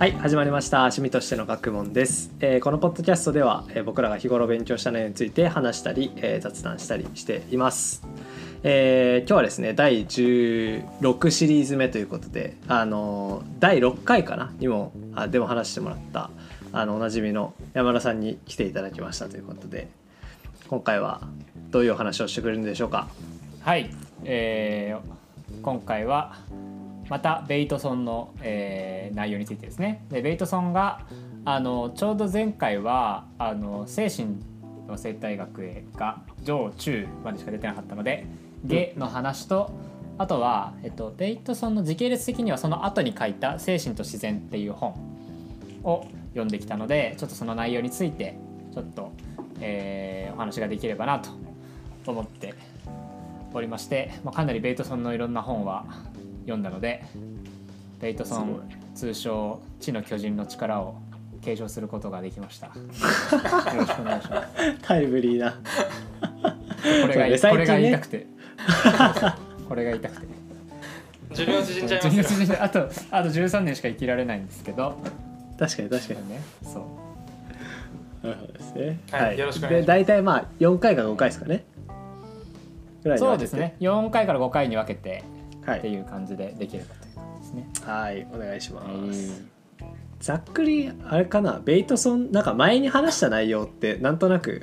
はい始まりました。趣味としての学問です、えーこのポッドキャストでは、えー僕らが日頃勉強した内容について話したり、えー雑談したりしています、え今日はですね第16シリーズ目ということであの第6回かな？にもあでも話してもらったあのおなじみの山田さんに来ていただきましたということで今回はどういうお話をしてくれるんでしょうか？はい、えー今回はまたベイトソンの、えー内容についてですね。でベイトソンがあのちょうど前回はあの精神の生態学が上中までしか出てなかったので下の話とあとは、えっと、ベイトソンの時系列的にはその後に書いた「精神と自然」っていう本を読んできたのでちょっとその内容についてちょっと、えーお話ができればなと思っておりまして、まあ、かなりベイトソンのいろんな本は読んだのでベイトソン通称「地の巨人の力」を継承することができました。よろしくお願いします。タイムリーな。これがねこれが言いた最くて。これが言いたくて。寿命縮んじゃいますよ。12月あとあと13年しか生きられないんですけど。確かに確かに。ねそう。なるほどですね。はいよろしくお願いします。で大体まあ4回か5回ですかね。そうですね。4回から5回に分けて。はい。っていう感じでできればという感じですね。はい。お願いします。はい。ざっくりあれかなベイトソンなんか前に話した内容ってなんとなく。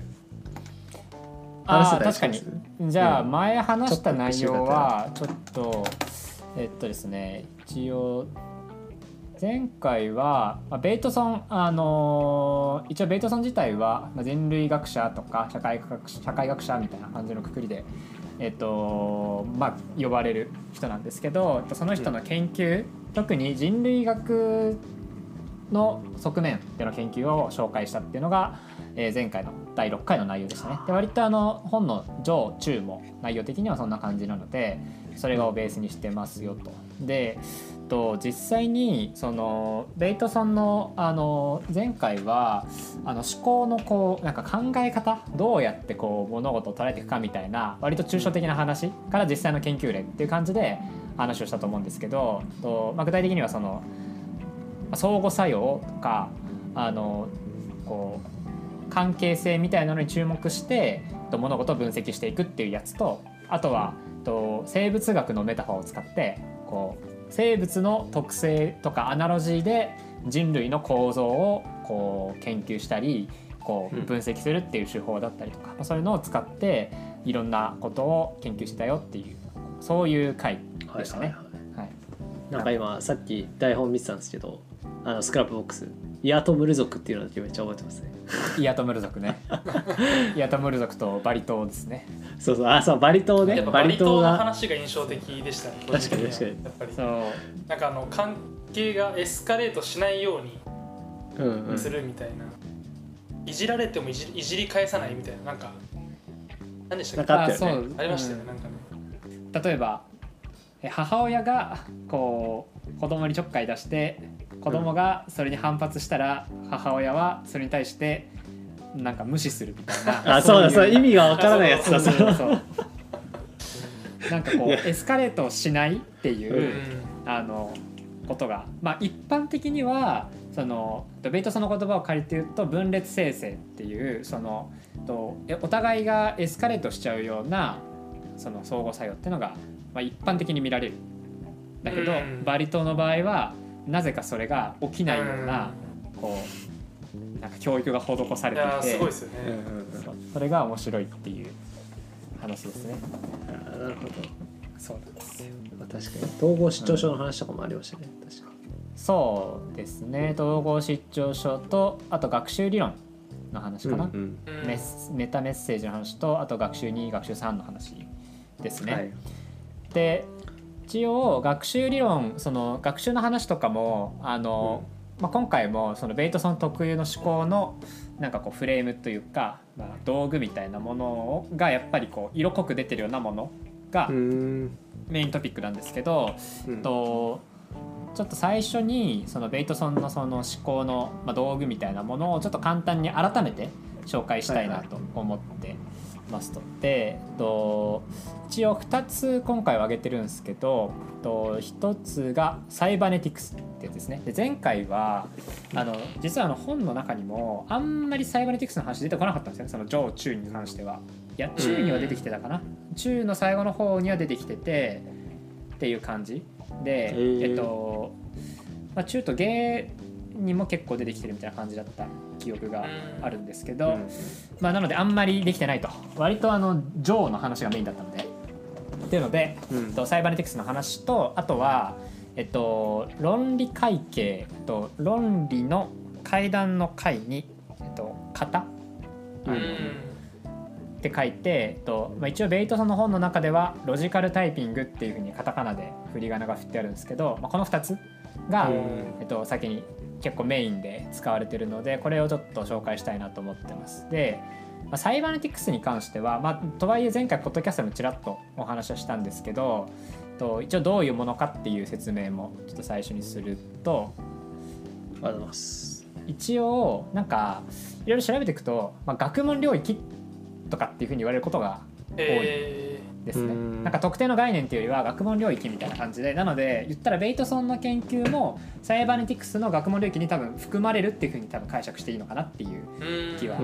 話せたりあー確かしますに。じゃあうん。前話した内容はちょっとえっとですね一応前回はまあベイトソンあのー一応ベイトソン自体はまあ人類学者とか社会学社会学者みたいな感じのくくりでえっとまあ呼ばれる人なんですけどその人の研究、特に人類学の側面での研究を紹介したっていうのが、えー前回の第6回の内容でしたね。で割とあの本の上中も内容的にはそんな感じなのでそれをベースにしてますよと。でと実際にそのベイトソンのあの前回はあの思考のこうなんか考え方どうやってこう物事を捉えていくかみたいな割と抽象的な話から実際の研究例っていう感じで話をしたと思うんですけどと、ま、具体的にはその相互作用とかあのこう関係性みたいなのに注目してと物事を分析していくっていうやつとあとはと生物学のメタファーを使ってこう生物の特性とかアナロジーで人類の構造をこう研究したりこううん。分析するっていう手法だったりとか、まあそういうのを使っていろんなことを研究してたよっていうそういう回でしたね。はいなんか今さっき台本見てたんですけどあの Scrapbox イアトムル族っていうのだけめっちゃ覚えてますね。イアトムル族ね。イアトムル族とバリ島ですね。そうそう。あそうバリ島ね。やっぱバリ島のが。話が印象的でしたね確かに個人的はやっぱり。そう。なんかあの関係がエスカレートしないようにうんうん。するみたいな、いじられてもいじいじり返さないみたいな。なんか何でしたっけ？なんかあったよね。そう。ありましたよね、うん。なんかね。例えばえ母親がこう子供にちょっかい出して子供がそれに反発したら母親はそれに対してなんか無視するみたいなあそうだそうだ意味味がわからないやつだ。そうそそううそう。なんかこうエスカレートしないっていう、うん。あのことが、まあ、一般的にはそのベイトソンの言葉を借りて言うと分裂生成っていうそのとえお互いがエスカレートしちゃうようなその相互作用っていうのが、まあ、一般的に見られる。だけど、うん。バリ島の場合はなぜかそれが起きないような、こうなんか教育が施されていてすごいですよね、うんうんうんそれが面白いっていう話ですね。あなるほど。そうなんですよ。まあ確かに統合失調症の話とかもありましたね確か。そうですね。統合失調症とあと学習理論の話かな、うんうん。うん。メスメタメッセージの話とあと学習2学習3の話ですね。はい。で一応学習理論その学習の話とかもあの、まあ、今回もそのベイトソン特有の思考のなんかこうフレームというか、まあ、道具みたいなものがやっぱりこう色濃く出てるようなものがメイントピックなんですけど、うん。とちょっと最初にそのベイトソンのその思考の、まあ、道具みたいなものをちょっと簡単に改めて紹介したいなと思ってますと。で、えっと、一応2つ今回は挙げてるんですけど、えっと、1つがサイバネティクスってやつですね。で前回はあの実はあの本の中にもあんまりサイバネティクスの話出てこなかったんですよねその上中に関しては。いや中には出てきてたかな。中の最後の方には出てきててっていう感じで、えっと、まあ、中と下にも結構出てきてるみたいな感じだった記憶があるんですけど、うん。まあ、なのであんまりできてないと。割とあのジョーの話がメインだったので。っていうので、うん。とサイバネティクスの話とあとは、えっと、論理会計と論理の階段の階に、えっと、型。うん。うんって書いて、えっとまあ、一応ベイトさんの本の中ではロジカルタイピングっていうふうにカタカナで振り仮名が振ってあるんですけど、まあ、この2つが、うん。えっと、先に結構メインで使われてるのでこれをちょっと紹介したいなと思ってます。で、まあ、サイバネティクスに関しては、まあ、とはいえ前回ポッドキャストでもちらっとお話はしたんですけどえっと一応どういうものかっていう説明もちょっと最初にするとありがとうございます。一応なんかいろいろ調べていくと、まあ、学問領域とかっていうふうに言われることがえですね。うん。なんか特定の概念っていうよりは学問領域みたいな感じでなので言ったらベイトソンの研究もサイバネティクスの学問領域に多分含まれるっていうふうに多分解釈していいのかなっていう気は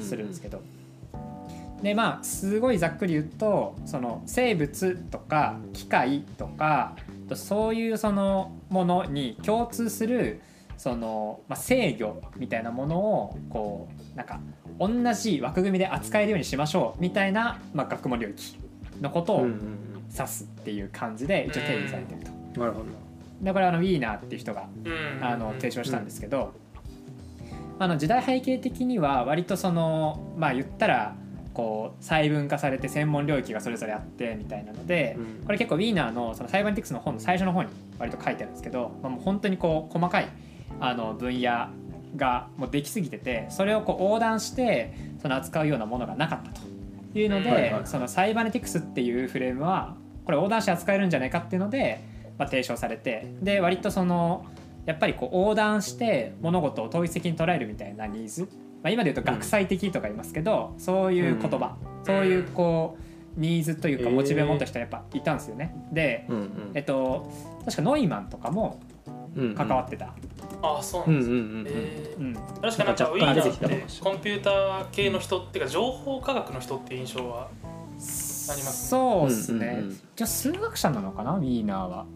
するんですけど。でまあすごいざっくり言うとその生物とか機械とかそういうそのものに共通するその、まあ、制御みたいなものをこうなんか同じ枠組みで扱えるようにしましょうみたいな、まあ、学問領域のことを指すっていう感じで一応定義されてると。うん。なるほど。でこれはあのウィーナーっていう人がうん。あの提唱したんですけど、あの時代背景的には割とそのまあ言ったらこう細分化されて専門領域がそれぞれあってみたいなので、うん。これ結構ウィーナーのそのサイバネティクスの本の最初の方に割と書いてあるんですけど、まあ、もう本当にこう細かいあの分野がもうできすぎててそれをこう横断してその扱うようなものがなかったというので、はいはいはい。そのサイバネティクスっていうフレームはこれ横断して扱えるんじゃないかっていうので、まあ、提唱されてで割とそのやっぱりこう横断して物事を統一的に捉えるみたいなニーズ、まあ、今で言うと学際的とか言いますけど、そういう言葉、そういうこうニーズというかモチベを持った人はやっぱいたんですよね。で、うんうん。えっと確かノイマンとかもうん。関わってた。あそううなんんうんですうんうん。うん。ー確かなんかウィーナーってコンピューター系の人っていうか情報科学の人っていう印象はありますそうですね。うんうんうん。じゃあ数学者なのかなウィーナーは。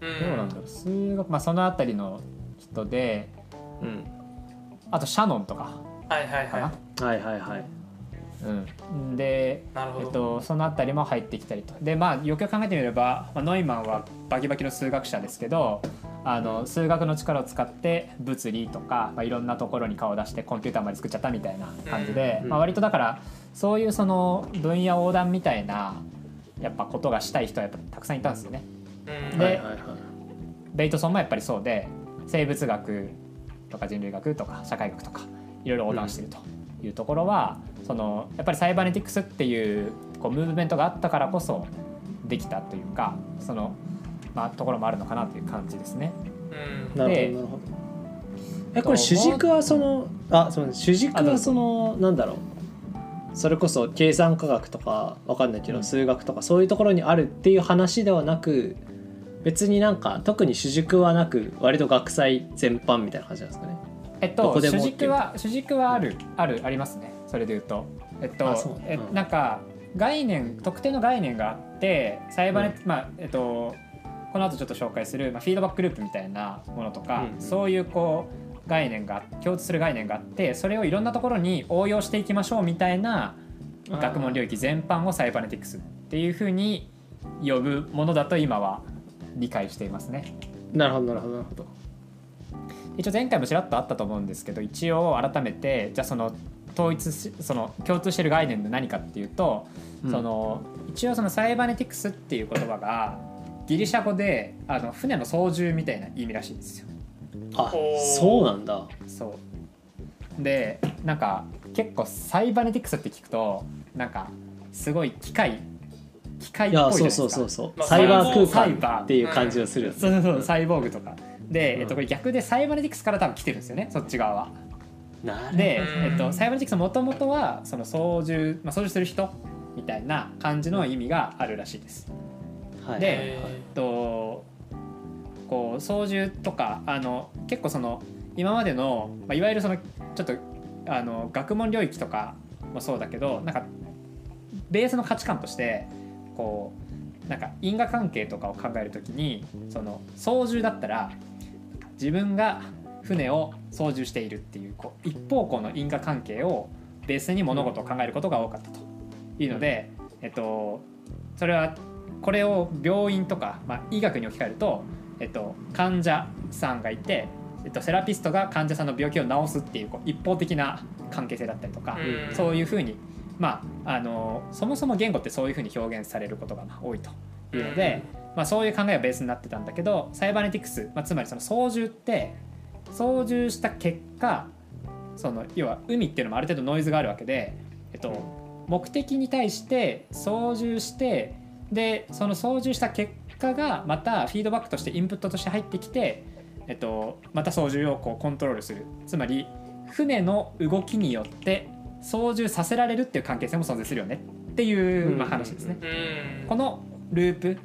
うん。どうなんだろう。数学まあそのあたりの人でうん。あとシャノンとか。はいはいかな。ははいはいはい。うん、でえっと、そのあたりも入ってきたりと。でまあよくよく考えてみれば、まあ、ノイマンはバキバキの数学者ですけどあの数学の力を使って物理とか、まあ、いろんなところに顔を出してコンピューターまで作っちゃったみたいな感じで、うんまあ、割とだからそういうその分野横断みたいなやっぱことがしたい人はやっぱたくさんいたんですよね。うんで。ベイトソンもやっぱりそうで生物学とか人類学とか社会学とかいろいろ横断してるというところは、そのやっぱりサイバネティクスっていうこうムーブメントがあったからこそできたというかその、まあ、ところもあるのかなという感じですね。うんなるほでどなるほど。えこれ主軸はそのあそう主軸はそのなんだろう。それこそ計算科学とかわかんないけど、うん数学とかそういうところにあるっていう話ではなく別になんか特に主軸はなく割と学祭全般みたいな感じなんですかね。えっと主軸は主軸はある、あるありますねそれで言うと。えっとあそうえうんなんか概念特定の概念があってサイバネ、まあえっとこの後ちょっと紹介する、まあ、フィードバックループみたいなものとか、うんうんそういうこう概念が共通する概念があってそれをいろんなところに応用していきましょうみたいな学問領域全般をサイバネティクスっていうふうに呼ぶものだと今は理解していますね。なるほどなるほどなるほど。一応前回もちらっとあったと思うんですけど一応改めてじゃあその統一しその共通してる概念で何かっていうと、うんその一応そのサイバネティクスっていう言葉がギリシャ語であの船の操縦みたいな意味らしいんですよ。あそうなんだ。そうでなんか結構サイバネティクスって聞くとなんかすごい機械機械っぽいじゃないそうですか。そうそうそう。まあサイバーサイバー空間っていう感じがするよね。そうそうそうサイボーグとかで、うんえっと、これ逆でサイバネティクスから多分来てるんですよねそっち側は。なで、うんえっと、サイバネティクスもともとはその操縦、まあ、操縦する人みたいな感じの意味があるらしいです。はいでとこう操縦とかあの結構その今までの、まあ、いわゆるそのちょっとあの学問領域とかもそうだけどなんかベースの価値観としてこうなんか因果関係とかを考えるときにその操縦だったら自分が船を操縦しているっていうこう一方向の因果関係をベースに物事を考えることが多かったというので、えっと、それはこれを病院とか、まあ、医学に置き換えると、えっと、患者さんがいて、えっと、セラピストが患者さんの病気を治すっていうこう一方的な関係性だったりとか、うん。そういうふうに、まあ、あのそもそも言語ってそういうふうに表現されることがまあ多いというので、まあ、そういう考えがベースになってたんだけどサイバネティクス、まあ、つまりその操縦って操縦した結果その要は海っていうのもある程度ノイズがあるわけで、えっと、目的に対して操縦してでその操縦した結果がまたフィードバックとしてインプットとして入ってきて、えっと、また操縦をこうコントロールするつまり船の動きによって操縦させられるっていう関係性も存在するよねっていう、まあ、話ですね。うんこのループ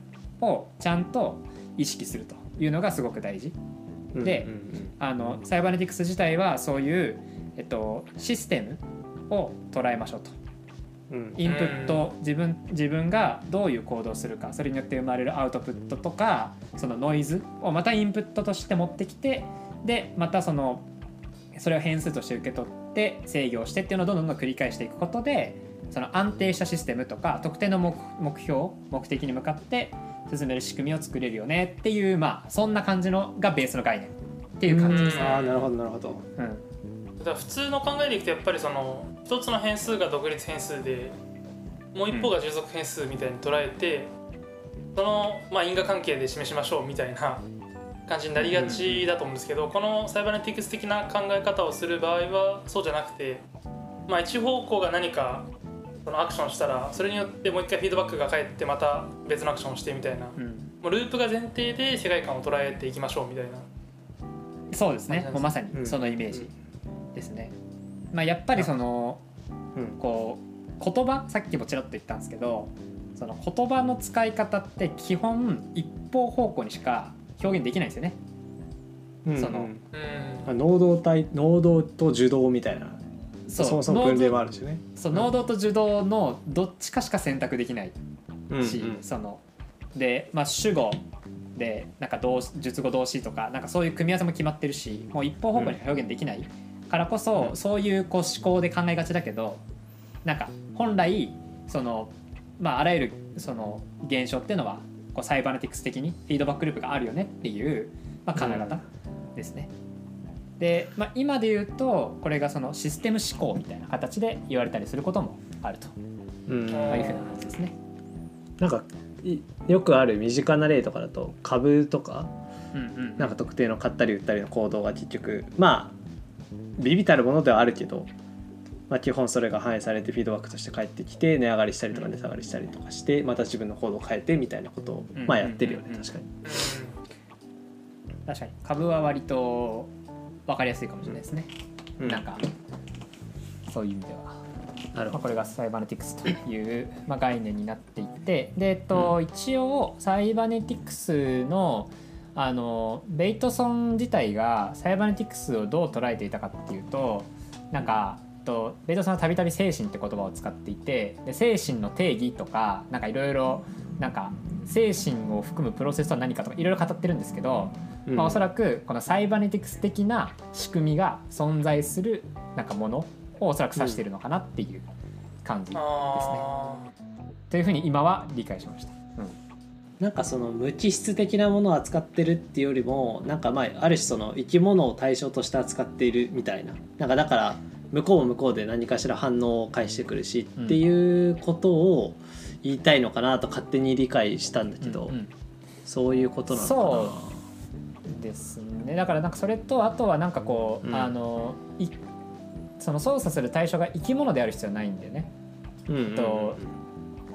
をちゃんと意識するというのがすごく大事。でうんうんあのサイバネティクス自体はそういう、えっと、システムを捉えましょうと。うん。インプット自分自分がどういう行動をするかそれによって生まれるアウトプットとかそのノイズをまたインプットとして持ってきてでまたそのそれを変数として受け取って制御をしてっていうのをどんどんどん繰り返していくことでその安定したシステムとか特定の目目標目的に向かって進める仕組みを作れるよねっていうまあそんな感じのがベースの概念っていう感じですね。ああなるほどなるほど。うんだ普通の考えでいくとやっぱりその一つの変数が独立変数でもう一方が従属変数みたいに捉えて、その、まあ、因果関係で示しましょうみたいな感じになりがちだと思うんですけど、このサイバネティクス的な考え方をする場合はそうじゃなくて、まあ、一方向が何かそのアクションしたらそれによってもう一回フィードバックが返ってまた別のアクションをしてみたいなうん。もうループが前提で世界観を捉えていきましょうみたいな。そうですね。もうまさにそのイメージですね。まあ、やっぱりそのうん。こう言葉さっきもちらっと言ったんですけどその言葉の使い方って基本一方方向にしか表現できないんですよね。うんそのうん。まあ能動体能動と受動みたいな。そもそも分類もあるしね。そう能動と受動のどっちかしか選択できないうんし、そので、まあ、主語でなんか動詞述語動詞とかなんかそういう組み合わせも決まってるしもう一方方向に表現できないからこそ、うんそういうこう思考で考えがちだけどなんか本来その、まあ、あらゆるその現象っていうのはこうサイバネティクス的にフィードバックループがあるよねっていう、まあ、考え方ですね。で、まあ、今で言うとこれがそのシステム思考みたいな形で言われたりすることもあると、うんまあ、いうふうな話ですね。なんかいよくある身近な例とかだと株とかうんうんなんか特定の買ったり売ったりの行動が結局まあ微々たるものではあるけど、まあ、基本それが反映されてフィードバックとして返ってきて値上がりしたりとか値下がりしたりとかしてまた自分の行動を変えてみたいなことをうん。まあやってるよねうん確かに。確かに。株は割と分かりやすいかもしれないですね、うん。なんかそういう意味では、まあ、なるほこれがサイバネティクスという、まあ、概念になっていてで、えっと一応サイバネティクスのあのベイトソン自体がサイバネティクスをどう捉えていたかっていうとなんかとベイトソンはたびたび精神って言葉を使っていてで精神の定義とかなんかいろいろなんか精神を含むプロセスとは何かとかいろいろ語ってるんですけど、ど。まあ、おそららくこのサイバネティクス的な仕組みが存在するなんかものをおそらく指しているのかなっていう感じ、あというふうに今は理解しました。なんかその無機質的なものを扱ってるっていうよりもなんかまあある種その生き物を対象として扱っているみたいな。なんかだから向こうも向こうで何かしら反応を返してくるしうんっていうことを言いたいのかなと勝手に理解したんだけど、うんうん。そういうことなのかな。そですね。だからなんかそれとあとはなんかこう、うん。あのいその操作する対象が生き物である必要はないんだよね。うんうんうん。と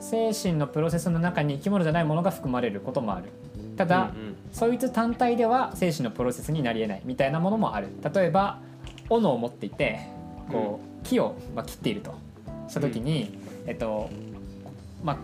精神のプロセスの中に生き物じゃないものが含まれることもある。ただ、うんうん。そいつ単体では精神のプロセスになり得ないみたいなものもある。例えば斧を持っていてこう木を、まあ、切っていると。した時に、えっとまあ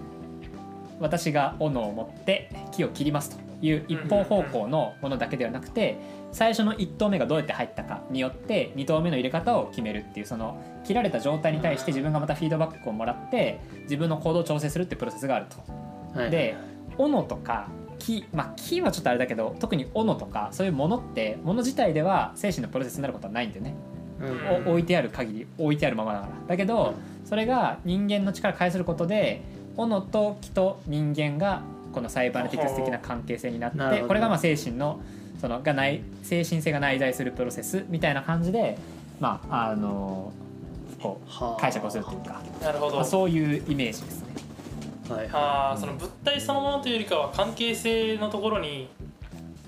私が斧を持って木を切りますという一方方向のものだけではなくて最初の1投目がどうやって入ったかによって2投目の入れ方を決めるっていうその切られた状態に対して自分がまたフィードバックをもらって自分の行動を調整するっていうプロセスがあると。はいで斧とか木まあ木はちょっとあれだけど特に斧とかそういうものってもの自体では精神のプロセスになることはないんでね、うん。お置いてある限り置いてあるままだから。だけど、それが人間の力を介することで斧と木と人間がこのサイバネティクス的な関係性になってこれがまあ精神のそのがない精神性が内在するプロセスみたいな感じでまああのこはあ。う解釈をするというか、なるほど。まあ、そういうイメージですね。はいあーその物体そのものというよりかは関係性のところに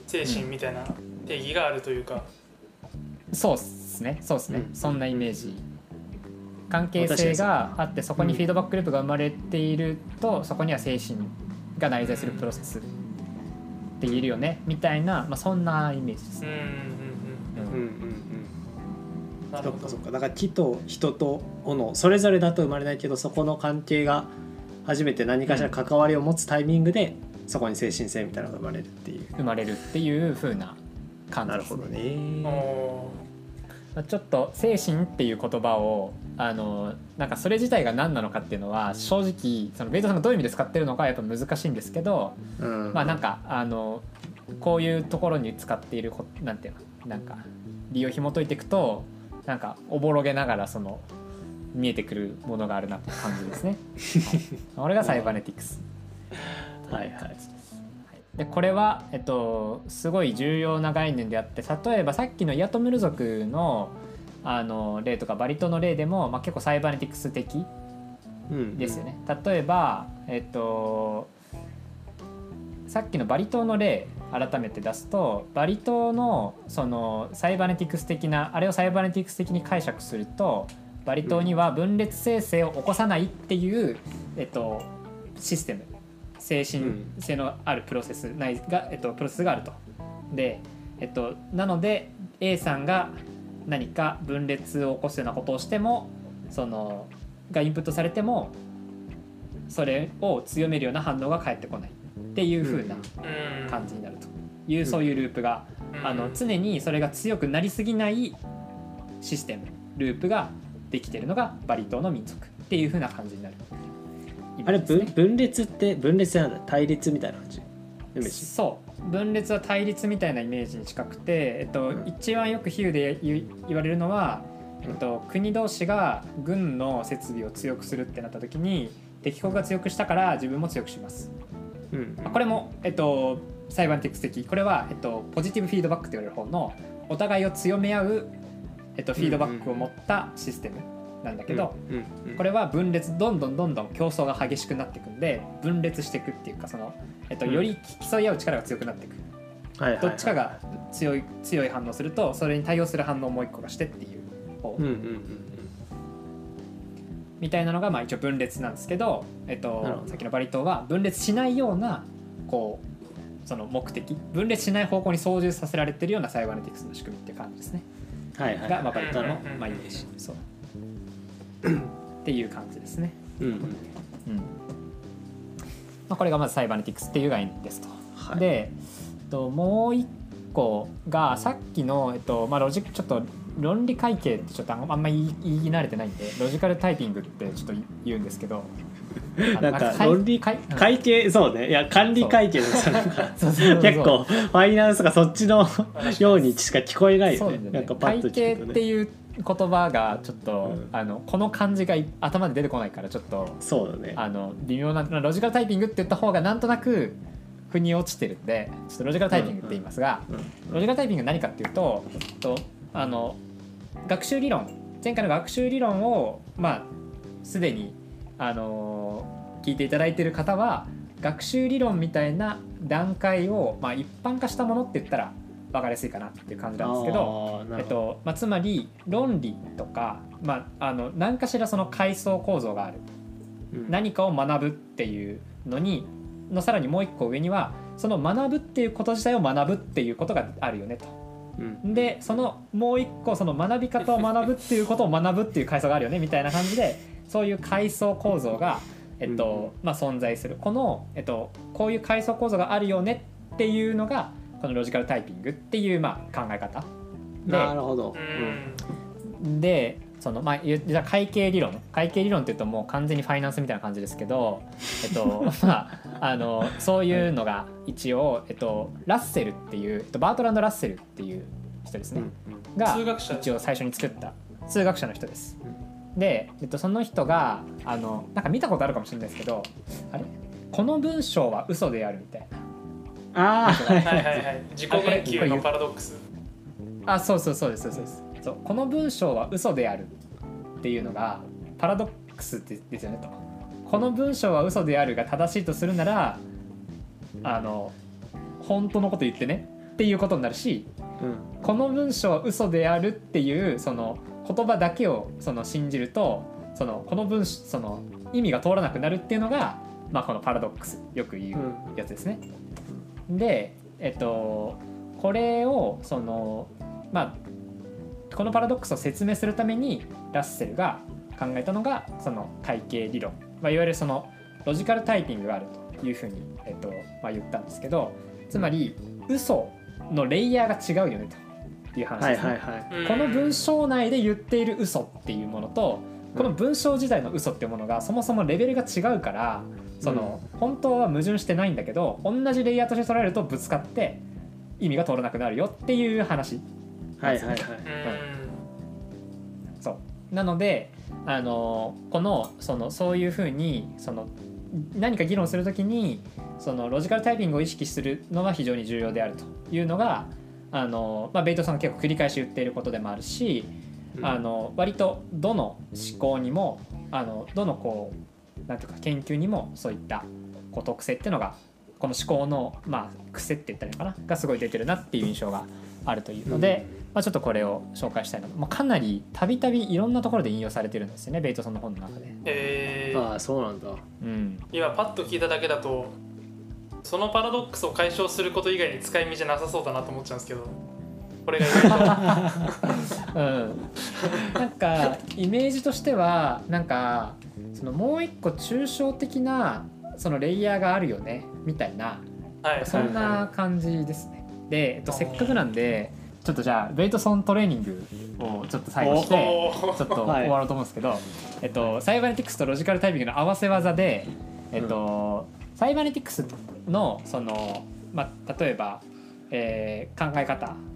精神みたいな定義があるというか、そうですね。そうですね、うん。そんなイメージ関係性があってそこにフィードバックループが生まれているとそこには精神が内在するプロセスって言えるよねみたいな、まあ、そんなイメージです。うん、うんね、うんうんうんうんうんなるほどそっかそっか。だから木と人と斧それぞれだと生まれないけどそこの関係が初めて何かしら関わりを持つタイミングでそこに精神性みたいなのが生まれるっていう。生まれるっていう風な感じ。なるですね。ほどねちょっと精神っていう言葉をあのなんかそれ自体が何なのかっていうのは正直そのベイトさんがどういう意味で使ってるのかはやっぱ難しいんですけど、うんまあなんかあのこういうところに使っているこなんていうのなんか理由を紐解いていくとなんかおぼろげながらその見えてくるものがあるなって感じですね。これがサイバネティクス。はいはいでこれは、えっと、すごい重要な概念であって例えばさっきのイアトムル族のあの例とかバリ島の例でも、まあ、結構サイバネティクス的うんですよね。例えば、えっと、さっきのバリ島の例改めて出すとバリ島のそのサイバネティクス的なあれをサイバネティクス的に解釈するとバリ島には分裂生成を起こさないっていう、えっと、システム精神性のあるプロセス内が、えっと、プロセスがあると。で、えっと、なので A さんが何か分裂を起こすようなことをしてもそのがインプットされてもそれを強めるような反応が返ってこない。っていう風なうん。感じになると。いうそういうループがうん。あの常にそれが強くなりすぎないシステムループができてるのがバリ島の民族。っていう風な感じになる。あれ分分裂って分裂なんだ対立みたいな感じ？そう分裂は対立みたいなイメージに近くて、えっとうん。一番よく比喩で言われるのは、えっと、国同士が軍の設備を強くするってなった時に敵国が強くしたから自分も強くします。うん。これも、えっと、サイバーティクス的。これは、えっと、ポジティブフィードバックと言われる方のお互いを強め合う、えっと、フィードバックを持ったシステムなんだけど、これは分裂どんどんどんどん競争が激しくなっていくんで分裂していくっていうかその、えっと、うん。より競い合う力が強くなっていく、はいはいはい。どっちかが強い強い反応するとそれに対応する反応をもう一個がしてっていう方、うんうんうんみたいなのがまあ一応分裂なんですけど、えっとさっきのバリ島は分裂しないようなこうその目的分裂しない方向に操縦させられてるようなサイバネティクスの仕組みっていう感じですね。うんはいはいが、まあ、バリ島のイメージ。そうっていう感じですね。うんまあ、これがまずサイバネティクスっていう概念ですと。はい。で、えっと、もう一個がさっきの、えっとまあ、ロジちょっと論理会計ってちょっとあんまり言い慣れてないんでロジカルタイピングってちょっと言うんですけど。なんか会論理会計そうね。いや管理会計のさなんか 結構ファイナンスがそっちのようにしか聞こえないよね。なんかパッと会計聞くとね。っていう言葉がちょっと、うん。あのこの漢字がい頭で出てこないからちょっとそうだね。あの微妙なロジカルタイピングって言った方がなんとなく腑に落ちてるんでちょっとロジカルタイピングって言いますが、うん。ロジカルタイピングは何かっていうととあの学習理論前回の学習理論をまあすでにあの聞いていただいている方は学習理論みたいな段階を、まあ、一般化したものって言ったら分かりやすいかなっていう感じなんですけど。えっとまあ、つまり論理とか、まあ、あの何かしらその階層構造がある。うん。何かを学ぶっていうのにのさらにもう一個上にはその学ぶっていうこと自体を学ぶっていうことがあるよねと。うん。でそのもう一個その学び方を学ぶっていうことを学ぶっていう階層があるよねみたいな感じでそういう階層構造が、えっとまあ、存在する。この、えっと、こういう階層構造があるよねっていうのがこのロジカルタイピングっていう、まあ、考え方。でなるほど。うん。でそのまあ言じゃあ会計理論。会計理論っていうともう完全にファイナンスみたいな感じですけど、えっと まあ、あのそういうのが一応、えっと、ラッセルっていう、えっと、バートランド・ラッセルっていう人ですね、が数学者。一応最初に作った数学者の人です。で、えっと、その人があのなんか見たことあるかもしれないですけどあれ？この文章は嘘であるみたいなああはいはいはいはい。自己言及のパラドックス。あそうそうそうですそうです。そうこの文章は嘘であるっていうのがパラドックスってですよねと。この文章は嘘であるが正しいとするならあの本当のこと言ってねっていうことになるしうん。この文章は嘘であるっていうその言葉だけをその信じるとそのこの文章その意味が通らなくなるっていうのが、まあ、このパラドックスよく言うやつですね。でえっとこれをそのまあこのパラドックスを説明するためにラッセルが考えたのがその会計理論、まあ、いわゆるそのロジカルタイピングがあるというふうに、えっとまあ、言ったんですけどつまり嘘のレイヤーが違うよねという話ですね。この文章内で言っている嘘っていうものとこの文章自体の嘘っていうものがそもそもレベルが違うからその本当は矛盾してないんだけど同じレイヤーとして捉えるとぶつかって意味が通らなくなるよっていう話。はいはいはい。うんそう。なのであのこのそのそういうふうにその何か議論するときにそのロジカルタイピングを意識するのが非常に重要であるというのがあの、まあ、ベイトさんが結構繰り返し言っていることでもあるし、うん。あの割とどの思考にもあのどのこうなんていうか研究にもそういったこう特性っていうのがこの思考の、まあ、癖って言ったらいいのかな？がすごい出てるなっていう印象があるというので、まあ、ちょっとこれを紹介したいなと、まあ、かなりたびたびいろんなところで引用されてるんですよねベイトさんの本の中で。えー。ああそうなんだ。うん、今パッと聞いただけだとそのパラドックスを解消すること以外に使い道じゃなさそうだなと思っちゃうんですけどこれが意外とうん、なんかイメージとしてはなんかそのもう一個抽象的なそのレイヤーがあるよねみたいな。はい。そんな感じですね。で、えっと、せっかくなんでちょっとじゃあベイトソントレーニングをちょっと最後してちょっとはい終わろうと思うんですけど、えっと、サイバネティクスとロジカルタイピングの合わせ技で、えっとサイバネティクスのその、まあ、例えば、えー考え方うん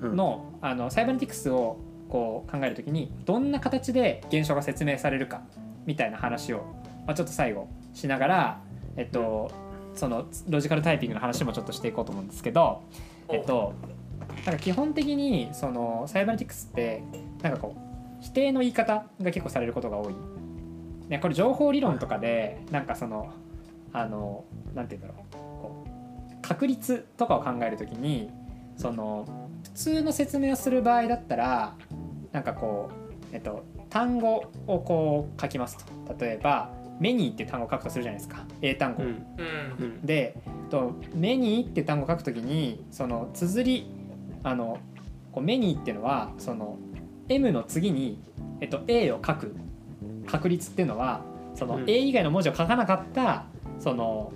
の,、あのサイバネティクスをこう考えるときにどんな形で現象が説明されるかみたいな話を、まあ、ちょっと最後しながら、えっと、そのロジカルタイピングの話もちょっとしていこうと思うんですけど、えっと、なんか基本的にそのサイバネティクスってなんかこう否定の言い方が結構されることが多い。ね、これ情報理論とかでなんかそのあのなんて言うんだろうこう確率とかを考えるときにその普通の説明をする場合だったらなんかこう、えっと、単語をこう書きますと。例えば「メニー」っていう単語を書くとするじゃないですか。英単語。うん。でと「メニー」って単語を書くときにその綴りあのこうメニーっていうのはその M の次に、えっと、A を書く。確率っていうのはそのうん。A 以外の文字を書かなかったその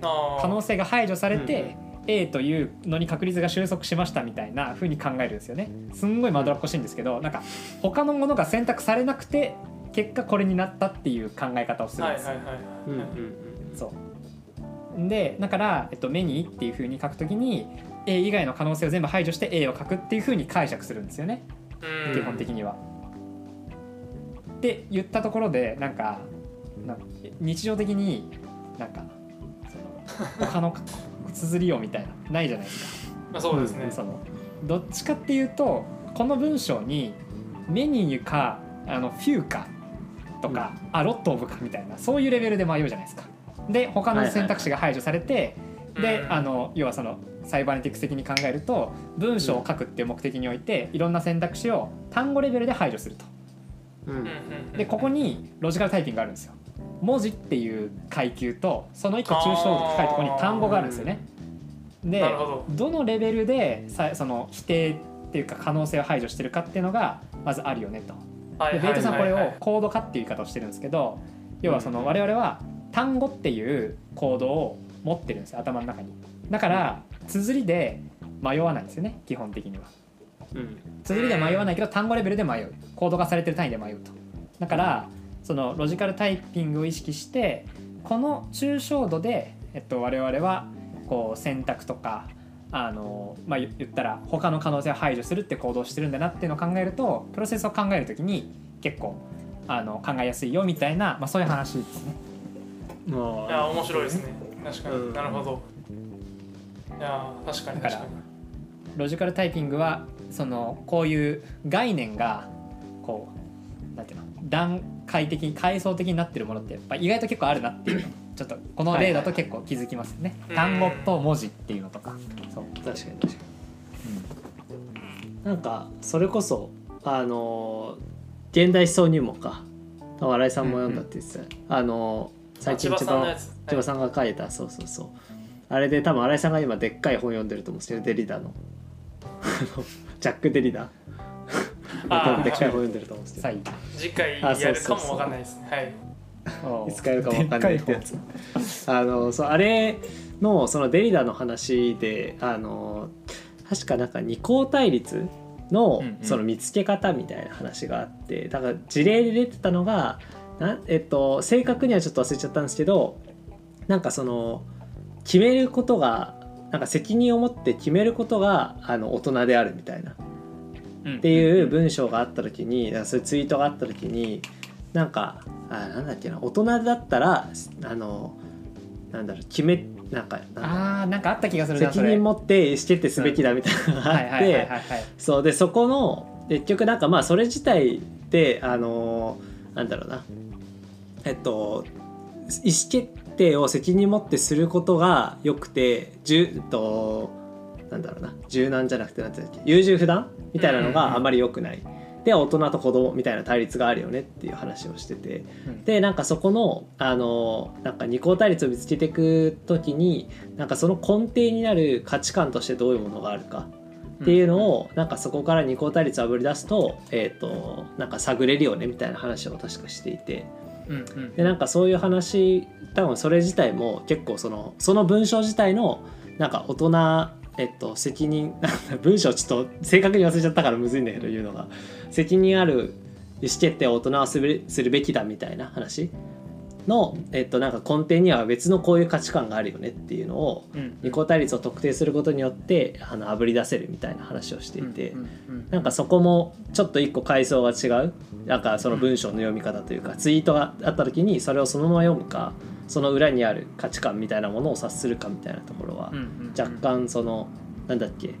可能性が排除されて、うん A というのに確率が収束しましたみたいな風に考えるんですよね。すんごいまどらっこしいんですけどなんか他のものが選択されなくて結果これになったっていう考え方をするんですよ。そう。でだから、えっと、目にっていう風に書くときに A 以外の可能性を全部排除して A を書くっていう風に解釈するんですよね。うん。基本的には。って言ったところでなんかなんか日常的になんかその他の綴りをみたいなないじゃないですか。まあそうですねそのどっちかっていうとこの文章にメニューかあのフューかとか、あロットオブかみたいなそういうレベルで迷うじゃないですか。で他の選択肢が排除されて、でうんあの要はそのサイバネティクス的に考えると文章を書くっていう目的においていろんな選択肢を単語レベルで排除すると。うんうんうんうんでここにロジカルタイピングがあるんですよ。文字っていう階級とその一個抽象度高いところに単語があるんですよね。でど。どのレベルでさその否定っていうか可能性を排除してるかっていうのがまずあるよねと。はいでベイトさんこれをコード化っていう言い方をしてるんですけど要はその我々は単語っていうコードを持ってるんですよ頭の中に。だから綴りで迷わないんですよね基本的には。うん。綴りで迷わないけど単語レベルで迷う。コード化されてる単位で迷うと。だからそのロジカルタイピングを意識してこの抽象度で、えっと、我々はこう選択とかあの、まあ、言言ったら他の可能性を排除するって行動をしてるんだなっていうのを考えるとプロセスを考えるときに結構あの考えやすいよみたいな、まあ、そういう話ですね。まいや面白いですね。確かに、うん。なるほど。いや確かに確かに。ロジカルタイピングはそのこういう概念がこうなんていうの？段階的に階層的になってるものってやっぱ意外と結構あるなっていうの。ちょっとこの例だと結構気づきますよね、はい単語と文字っていうのとか。そう、確かに確かに。なんかそれこそあの現代思想入門か新井さんも読んだって言ってた、あの最近一番千葉千葉さんが書いた、そうそうそう。あれで多分新井さんが今でっかい本読んでると思うんですけどデリダの。あのジャック・デリダ。あ多分でっかいー本読んでると思うんですけど。次回あそやるかうそう。そうもわかんないですね。はい。いつかやるかもわかんないってやつあのそうあれのそのデリダの話であの確かなんか二項対立のその見つけ方みたいな話があってだから事例で出てたのがな、えっと、正確にはちょっと忘れちゃったんですけどなんかその決めることがなんか責任を持って決めることがあの大人であるみたいなっていう文章があった時にそういうツイートがあった時になんかあなんだっけな大人だったらあのなんだろう決めなんかあーなんかあった気がするな責任持って意思決定すべきだみたいなのがあってはいそうでそこの結局なんかまあそれ自体であのなんだろうな。えっと意思決定を責任持ってすることがよくてじゅとなんだろうな。柔軟じゃなくてなんていうんだっけ。優柔不断みたいなのがあまり良くない。で大人と子供みたいな対立があるよねっていう話をしてて。うん。でなんかそこのあのなんか二項対立を見つけていく時になんかその根底になる価値観としてどういうものがあるかっていうのをなんかそこから二項対立をあぶり出すと,、えー、となんか探れるよねみたいな話を確かしていて。うんうん。でなんかそういう話多分それ自体も結構そのその文章自体のなんか大人えっと責任文章ちょっと正確に忘れちゃったからむずいんだけど言うのが。責任ある意思決定を大人はするするべきだみたいな話。の、えっと、なんか根底には別のこういう価値観があるよねっていうのをうん。二項対立を特定することによってあの炙り出せるみたいな話をしていて、うんうんうんなんかそこもちょっと一個階層が違う。なんかその文章の読み方というか、ツイートがあった時にそれをそのまま読むかその裏にある価値観みたいなものを察するかみたいなところは若干そのなんだっけ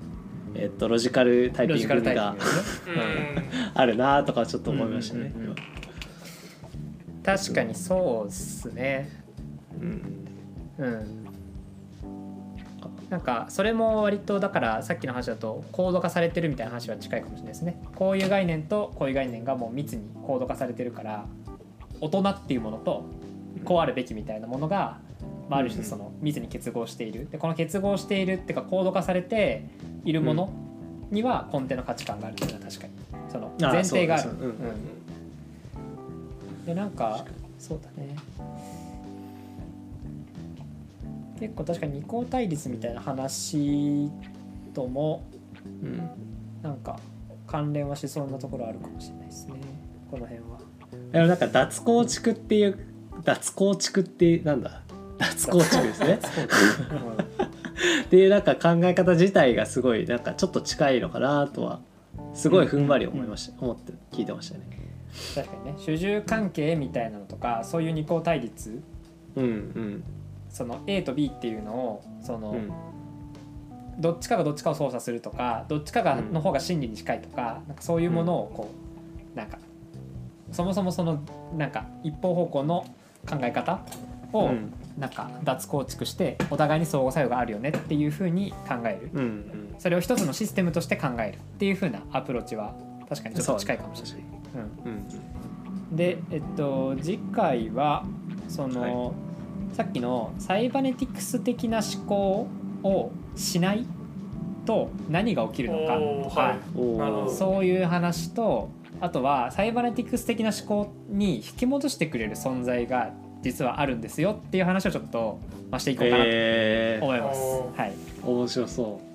えっとロジカルタイピングが あるなとかちょっと思いましたね。うんうんうんうん確かにそうっすね。うん。うんなんかそれも割とだからさっきの話だと高度化されてるみたいな話は近いかもしれないですね。こういう概念とこういう概念がもう密に高度化されてるから大人っていうものとこうあるべきみたいなものが、まあ、ある種その密に結合している。でこの結合しているっていうか高度化されているものには根底の価値観があるっていうのは確かに。そのあ前提がある。そうでなんかそうだね。結構確かに二項対立みたいな話ともうん。なんか関連はしそうなところあるかもしれないですね。この辺は。でもなんか脱構築っていう脱構築ってなんだ？脱構築ですね。っていうなんか考え方自体がすごいなんかちょっと近いのかなとはすごいふんわり思いました、思って聞いてましたね確かにね。主従関係みたいなのとかそういう二項対立。うんうん。その A と B っていうのをその、うん。どっちかがどっちかを操作するとかどっちかがうんの方が真理に近いとか,、なんかそういうものをこうなんかそもそもそのなんか一方方向の考え方をうん。なんか脱構築してお互いに相互作用があるよねっていうふうに考える。うんうん。それを一つのシステムとして考えるっていうふうなアプローチは確かにちょっと近いかもしれない。うん。うんで、えっと、次回はその、さっきのサイバネティクス的な思考をしないとと何が起きるのか。とか、はい。そういう話とあとはサイバネティクス的な思考に引き戻してくれる存在が実はあるんですよっていう話をちょっと、まあ、していこうかなとえー。思います。おー。はい、面白そう。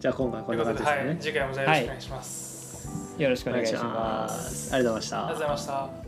じゃあ今回こんな感じですね、はい、次回もじゃあよろしくお願いします、よろしくお願いしま。す。ありがとうございました。ありがとうございました